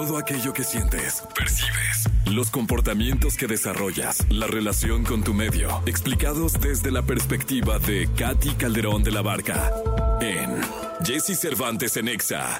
Todo aquello que sientes, percibes, los comportamientos que desarrollas, la relación con tu medio, explicados desde la perspectiva de Katy Calderón de la Barca en Jesse Cervantes en Exa.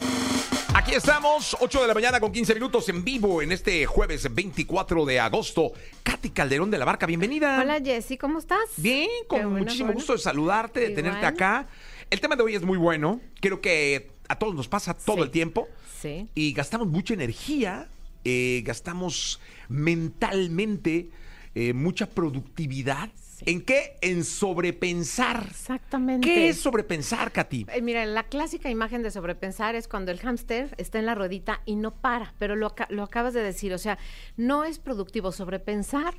Aquí estamos, 8 de la mañana con 15 minutos en vivo en este jueves 24 de agosto. Katy Calderón de la Barca, bienvenida. Hola Jessy, ¿cómo estás? Bien, con bueno, muchísimo bueno. gusto de saludarte, de Igual. tenerte acá. El tema de hoy es muy bueno. Creo que a todos nos pasa todo Sí. el tiempo. Sí. Y gastamos mucha energía, eh, gastamos mentalmente eh, mucha productividad. ¿En qué? En sobrepensar. Exactamente. ¿Qué es sobrepensar, Katy? Eh, mira, la clásica imagen de sobrepensar es cuando el hámster está en la ruedita y no para, pero lo, lo acabas de decir, o sea, no es productivo sobrepensar.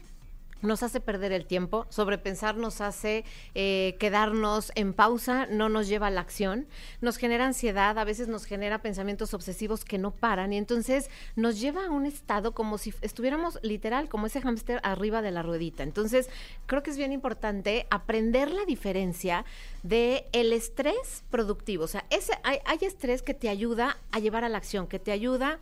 Nos hace perder el tiempo, sobrepensar nos hace eh, quedarnos en pausa, no nos lleva a la acción, nos genera ansiedad, a veces nos genera pensamientos obsesivos que no paran y entonces nos lleva a un estado como si estuviéramos literal como ese hámster arriba de la ruedita. Entonces, creo que es bien importante aprender la diferencia de el estrés productivo. O sea, ese, hay, hay estrés que te ayuda a llevar a la acción, que te ayuda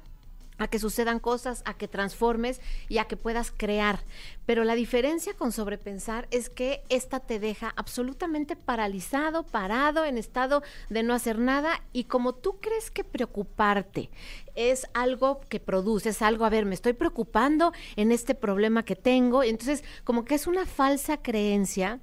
a que sucedan cosas, a que transformes y a que puedas crear. Pero la diferencia con sobrepensar es que esta te deja absolutamente paralizado, parado, en estado de no hacer nada y como tú crees que preocuparte es algo que produce, es algo, a ver, me estoy preocupando en este problema que tengo, entonces como que es una falsa creencia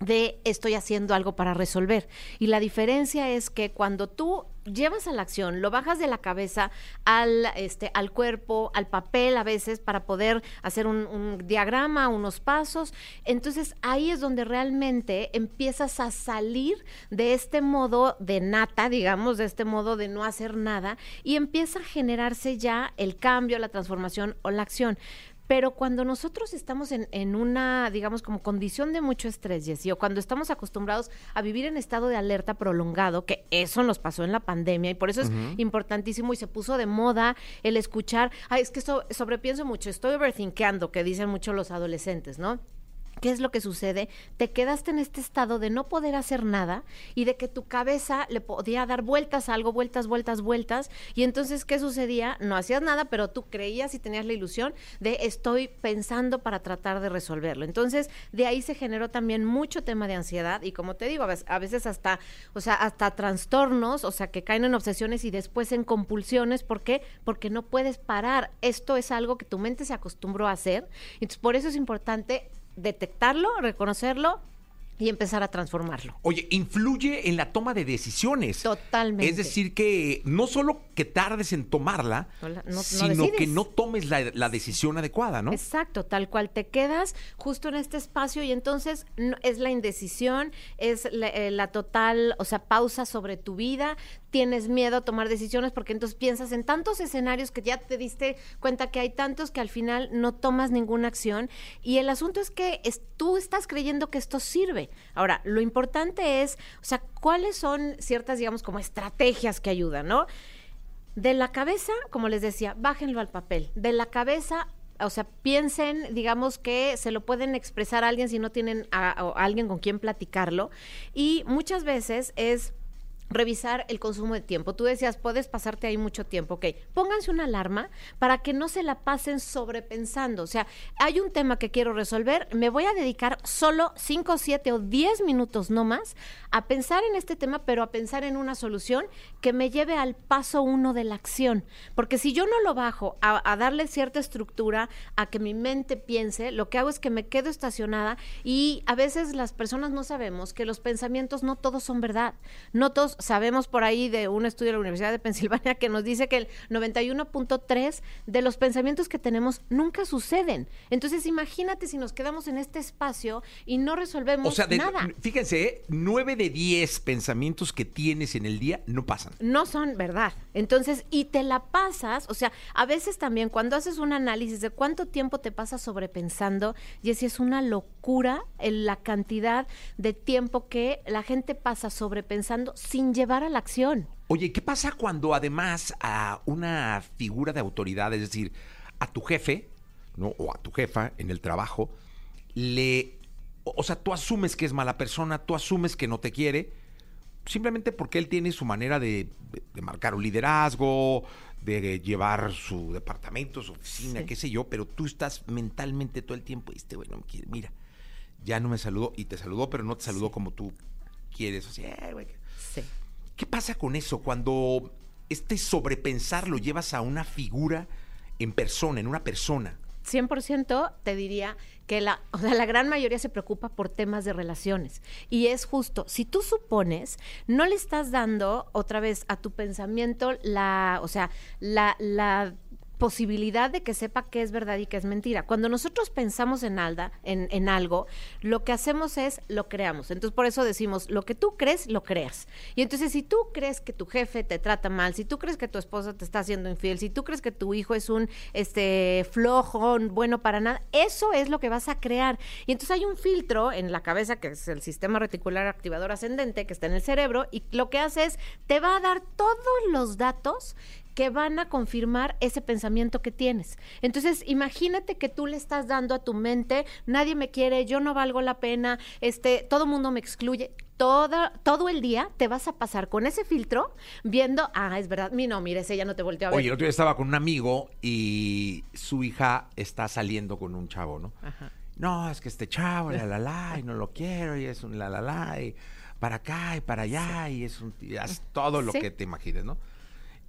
de estoy haciendo algo para resolver. Y la diferencia es que cuando tú llevas a la acción, lo bajas de la cabeza al, este, al cuerpo, al papel a veces para poder hacer un, un diagrama, unos pasos, entonces ahí es donde realmente empiezas a salir de este modo de nata, digamos, de este modo de no hacer nada y empieza a generarse ya el cambio, la transformación o la acción. Pero cuando nosotros estamos en, en una, digamos, como condición de mucho estrés, Jessy, o cuando estamos acostumbrados a vivir en estado de alerta prolongado, que eso nos pasó en la pandemia y por eso es importantísimo y se puso de moda el escuchar, ay, es que so- sobrepienso mucho, estoy overthinkando, que dicen mucho los adolescentes, ¿no? ¿Qué es lo que sucede? Te quedaste en este estado de no poder hacer nada y de que tu cabeza le podía dar vueltas a algo, vueltas, vueltas, vueltas. Y entonces, ¿qué sucedía? No hacías nada, pero tú creías y tenías la ilusión de estoy pensando para tratar de resolverlo. Entonces, de ahí se generó también mucho tema de ansiedad y como te digo, a veces, hasta, o sea, hasta trastornos, o sea, que caen en obsesiones y después en compulsiones. ¿Por qué? Porque no puedes parar. Esto es algo que tu mente se acostumbró a hacer. Entonces, por eso es importante detectarlo, reconocerlo y empezar a transformarlo. Oye, influye en la toma de decisiones. Totalmente. Es decir, que no solo que tardes en tomarla, No la- no- no sino que no tomes la, la decisión adecuada, ¿no? Exacto, tal cual te quedas justo en este espacio y entonces no- es la indecisión, es la, eh, la total, o sea, pausa sobre tu vida, tienes miedo a tomar decisiones porque entonces piensas en tantos escenarios que ya te diste cuenta que hay tantos que al final no tomas ninguna acción y el asunto es que es- tú estás creyendo que esto sirve. Ahora, lo importante es, o sea, cuáles son ciertas, digamos, como estrategias que ayudan, ¿no? De la cabeza, como les decía, bájenlo al papel. De la cabeza, o sea, piensen, digamos que se lo pueden expresar a alguien si no tienen a, a alguien con quien platicarlo. Y muchas veces es revisar el consumo de tiempo. Tú decías, puedes pasarte ahí mucho tiempo. Ok, pónganse una alarma para que no se la pasen sobrepensando. O sea, hay un tema que quiero resolver, me voy a dedicar solo 5, 7 o 10 minutos no más a pensar en este tema, pero a pensar en una solución que me lleve al paso uno de la acción. Porque si yo no lo bajo a, a darle cierta estructura, a que mi mente piense, lo que hago es que me quedo estacionada y a veces las personas no sabemos que los pensamientos no todos son verdad. No todos sabemos por ahí de un estudio de la Universidad de Pensilvania que nos dice que el 91.3 de los pensamientos que tenemos nunca suceden. Entonces imagínate si nos quedamos en este espacio y no resolvemos O sea, de- nada. fíjense, ¿eh? nueve de diez pensamientos que tienes en el día no pasan. no son verdad. Entonces, y te la pasas, o sea, a veces también cuando haces un análisis de cuánto tiempo te pasas sobrepensando, y si es una locura el- la cantidad de tiempo que la gente pasa sobrepensando sin llevar a la acción. Oye, ¿qué pasa cuando además a una figura de autoridad, es decir, a tu jefe, ¿no? O a tu jefa en el trabajo, le. O sea, tú asumes que es mala persona, tú asumes que no te quiere, simplemente porque él tiene su manera de, de marcar un liderazgo, de llevar su departamento, su oficina, Sí. qué sé yo, pero tú estás mentalmente todo el tiempo, y este güey no me quiere, mira, ya no me saludó, y te saludó, pero no te saludó como tú quieres, o sea, "Eh, güey. ¿Qué pasa con eso cuando este sobrepensar lo llevas a una figura en persona, en una persona? 100% te diría que la, o sea, la gran mayoría se preocupa por temas de relaciones. Y es justo, si tú supones, no le estás dando otra vez a tu pensamiento la, o sea, la, la posibilidad de que sepa qué es verdad y qué es mentira. Cuando nosotros pensamos en, alda, en, en algo, lo que hacemos es lo creamos. Entonces, por eso decimos, lo que tú crees, lo creas. Y entonces, si tú crees que tu jefe te trata mal, si tú crees que tu esposa te está haciendo infiel, si tú crees que tu hijo es un este flojo, bueno para nada, eso es lo que vas a crear. Y entonces hay un filtro en la cabeza, que es el sistema reticular activador ascendente, que está en el cerebro, y lo que hace es, te va a dar todos los datos que van a confirmar ese pensamiento que tienes. Entonces, imagínate que tú le estás dando a tu mente, nadie me quiere, yo no valgo la pena, este, todo mundo me excluye. Toda, todo el día te vas a pasar con ese filtro viendo, ah, es verdad, mi no, mire, ese ya no te volteó a ver. Oye, el otro día estaba con un amigo y su hija está saliendo con un chavo, ¿no? Ajá. No, es que este chavo, la la la, y no lo quiero, y es un la la la, y para acá y para allá, y es un y haz todo lo Sí. que te imagines, ¿no?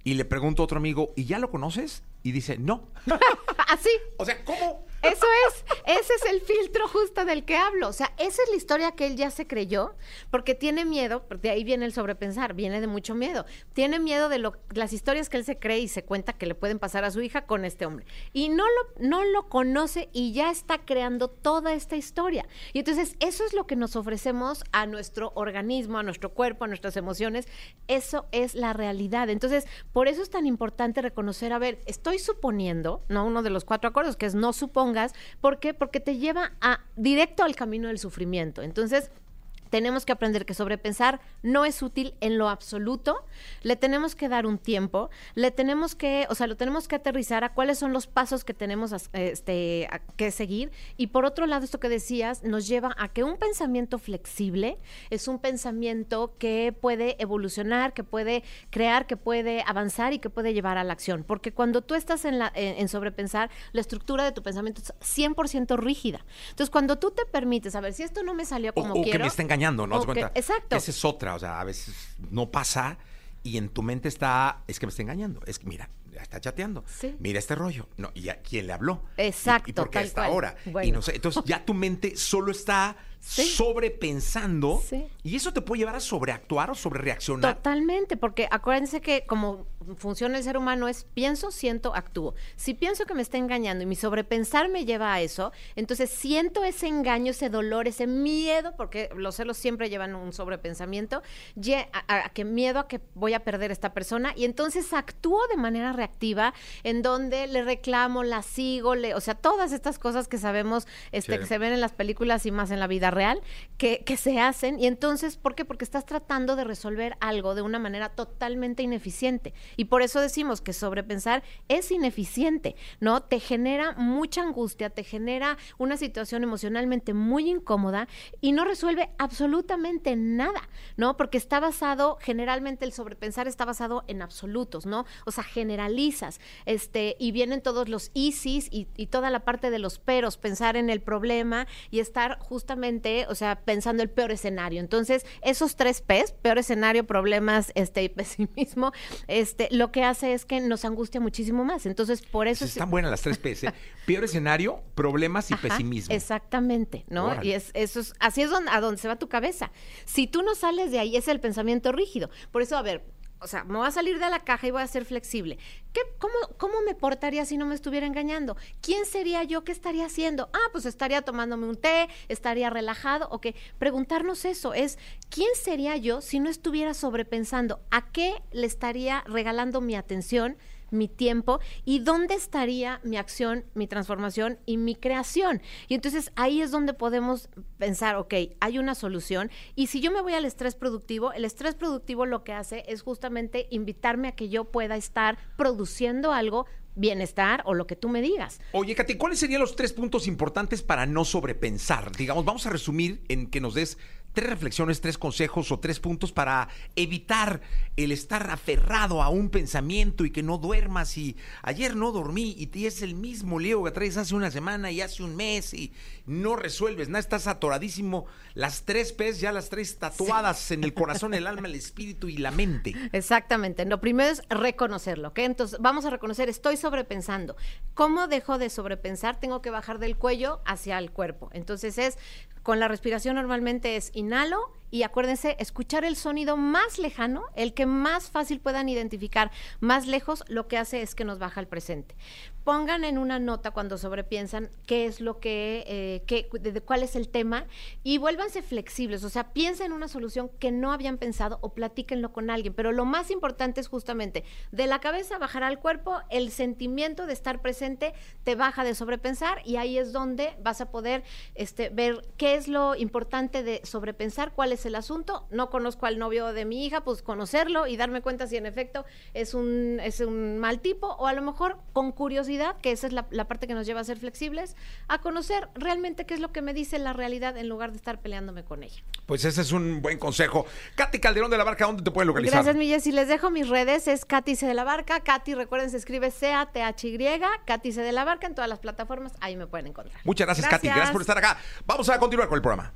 Y le pregunto a otro amigo, ¿y ya lo conoces? Y dice, no. Así, O sea, ¿cómo? Eso es, ese es el filtro justo del que hablo. O sea, esa es la historia que él ya se creyó, porque tiene miedo, porque de ahí viene el sobrepensar, viene de mucho miedo. Tiene miedo de lo, las historias que él se cree y se cuenta que le pueden pasar a su hija con este hombre. Y no lo, no lo conoce y ya está creando toda esta historia. Y entonces, eso es lo que nos ofrecemos a nuestro organismo, a nuestro cuerpo, a nuestras emociones. Eso es la realidad. Entonces, por eso es tan importante reconocer, a ver, estoy suponiendo, ¿no? Uno de los cuatro acuerdos, que es no ¿Por qué? Porque te lleva a directo al camino del sufrimiento. Entonces, tenemos que aprender que sobrepensar no es útil en lo absoluto. Le tenemos que dar un tiempo, le tenemos que, o sea, lo tenemos que aterrizar a cuáles son los pasos que tenemos a- este, a- que seguir. Y por otro lado, esto que decías nos lleva a que un pensamiento flexible es un pensamiento que puede evolucionar, que puede crear, que puede avanzar y que puede llevar a la acción. Porque cuando tú estás en, la, en, en sobrepensar, la estructura de tu pensamiento es 100% rígida. Entonces, cuando tú te permites, a ver, si esto no me salió como o que quiero. me está engañando, ¿no? exacto. Esa es otra, o sea, a veces no pasa y en tu mente está, es que me está engañando, es que mira, está chateando, Sí. mira este rollo, no, y a quién le habló. Exacto, ¿Y, y por qué tal hasta ahora? Y Bueno. no sé, entonces ya tu mente solo está Sí. sobrepensando Sí. y eso te puede llevar a sobreactuar o sobrereaccionar. Totalmente, porque acuérdense que como funciona el ser humano es pienso, siento, actúo. Si pienso que me está engañando y mi sobrepensar me lleva a eso, entonces siento ese engaño, ese dolor, ese miedo, porque los celos siempre llevan un sobrepensamiento, a, a- a que miedo a que voy a perder esta persona y entonces actúo de manera reactiva en donde le reclamo, la sigo, le, o sea, todas estas cosas que sabemos este, Sí. que se ven en las películas y más en la vida real, que, se hacen. Y entonces, ¿por qué? Porque estás tratando de resolver algo de una manera totalmente ineficiente. Y por eso decimos que sobrepensar es ineficiente, ¿no? Te genera mucha angustia, te genera una situación emocionalmente muy incómoda y no resuelve absolutamente nada, ¿no? Porque está basado, generalmente el sobrepensar está basado en absolutos, ¿no? O sea, generalizas, este, y vienen todos los ISIS y toda la parte de los peros, pensar en el problema y estar justamente, o sea, pensando el peor escenario. Entonces, esos tres P's, peor escenario, problemas, este, y pesimismo, este, lo que hace es que nos angustia muchísimo más. Entonces, por eso... Están buenas las tres P's. ¿eh? Peor escenario, problemas y Ajá, pesimismo. Exactamente, ¿no? Órale. Y es, eso es, así es donde, a donde se va tu cabeza. Si tú no sales de ahí, es el pensamiento rígido. Por eso, a ver, o sea, me voy a salir de la caja y voy a ser flexible. ¿Qué, cómo, ¿Cómo me portaría si no me estuviera engañando? ¿Quién sería yo? ¿Qué estaría haciendo? Ah, pues estaría tomándome un té, estaría relajado. Ok, preguntarnos eso es, ¿quién sería yo si no estuviera sobrepensando? ¿A qué le estaría regalando mi atención? Mi tiempo y dónde estaría mi acción, mi transformación y mi creación. Y entonces ahí es donde podemos pensar, ok, hay una solución. Y si yo me voy al estrés productivo, el estrés productivo lo que hace es justamente invitarme a que yo pueda estar produciendo algo bienestar o lo que tú me digas. Oye, Katy, ¿cuáles serían los tres puntos importantes para no sobrepensar? Digamos, vamos a resumir en que nos des tres reflexiones, tres consejos o tres puntos para evitar el estar aferrado a un pensamiento y que no duermas y ayer no dormí y es el mismo lío que traes hace una semana y hace un mes y no resuelves nada, estás atoradísimo. Las tres P's ya las tres tatuadas en el corazón, el alma, el espíritu y la mente. Exactamente. Lo primero es reconocerlo, ¿ok? Entonces vamos a reconocer, estoy sobrepensando. ¿Cómo dejo de sobrepensar? Tengo que bajar del cuello hacia el cuerpo. Entonces es con la respiración normalmente es inhalo y acuérdense, escuchar el sonido más lejano, el que más fácil puedan identificar más lejos, lo que hace es que nos baja al presente. Pongan en una nota cuando sobrepiensan qué es lo que, eh, qué, de, cuál es el tema y vuélvanse flexibles, o sea, piensen en una solución que no habían pensado o platíquenlo con alguien, pero lo más importante es justamente de la cabeza bajar al cuerpo, el sentimiento de estar presente te baja de sobrepensar y ahí es donde vas a poder este, ver qué es lo importante de sobrepensar, cuál es el asunto. No conozco al novio de mi hija, pues conocerlo y darme cuenta si en efecto es un, es un mal tipo o a lo mejor con curiosidad, que esa es la, parte que nos lleva a ser flexibles, a conocer realmente qué es lo que me dice la realidad en lugar de estar peleándome con ella. Pues ese es un buen consejo. Katy Calderón de la Barca, ¿dónde te pueden localizar? Gracias, mi Si Les dejo mis redes, es Katy C de la Barca. Katy, recuerden, se escribe C-A-T-H-Y, Katy C de la Barca en todas las plataformas, ahí me pueden encontrar. Muchas gracias, gracias. Katy. Gracias por estar acá. Vamos a continuar con el programa.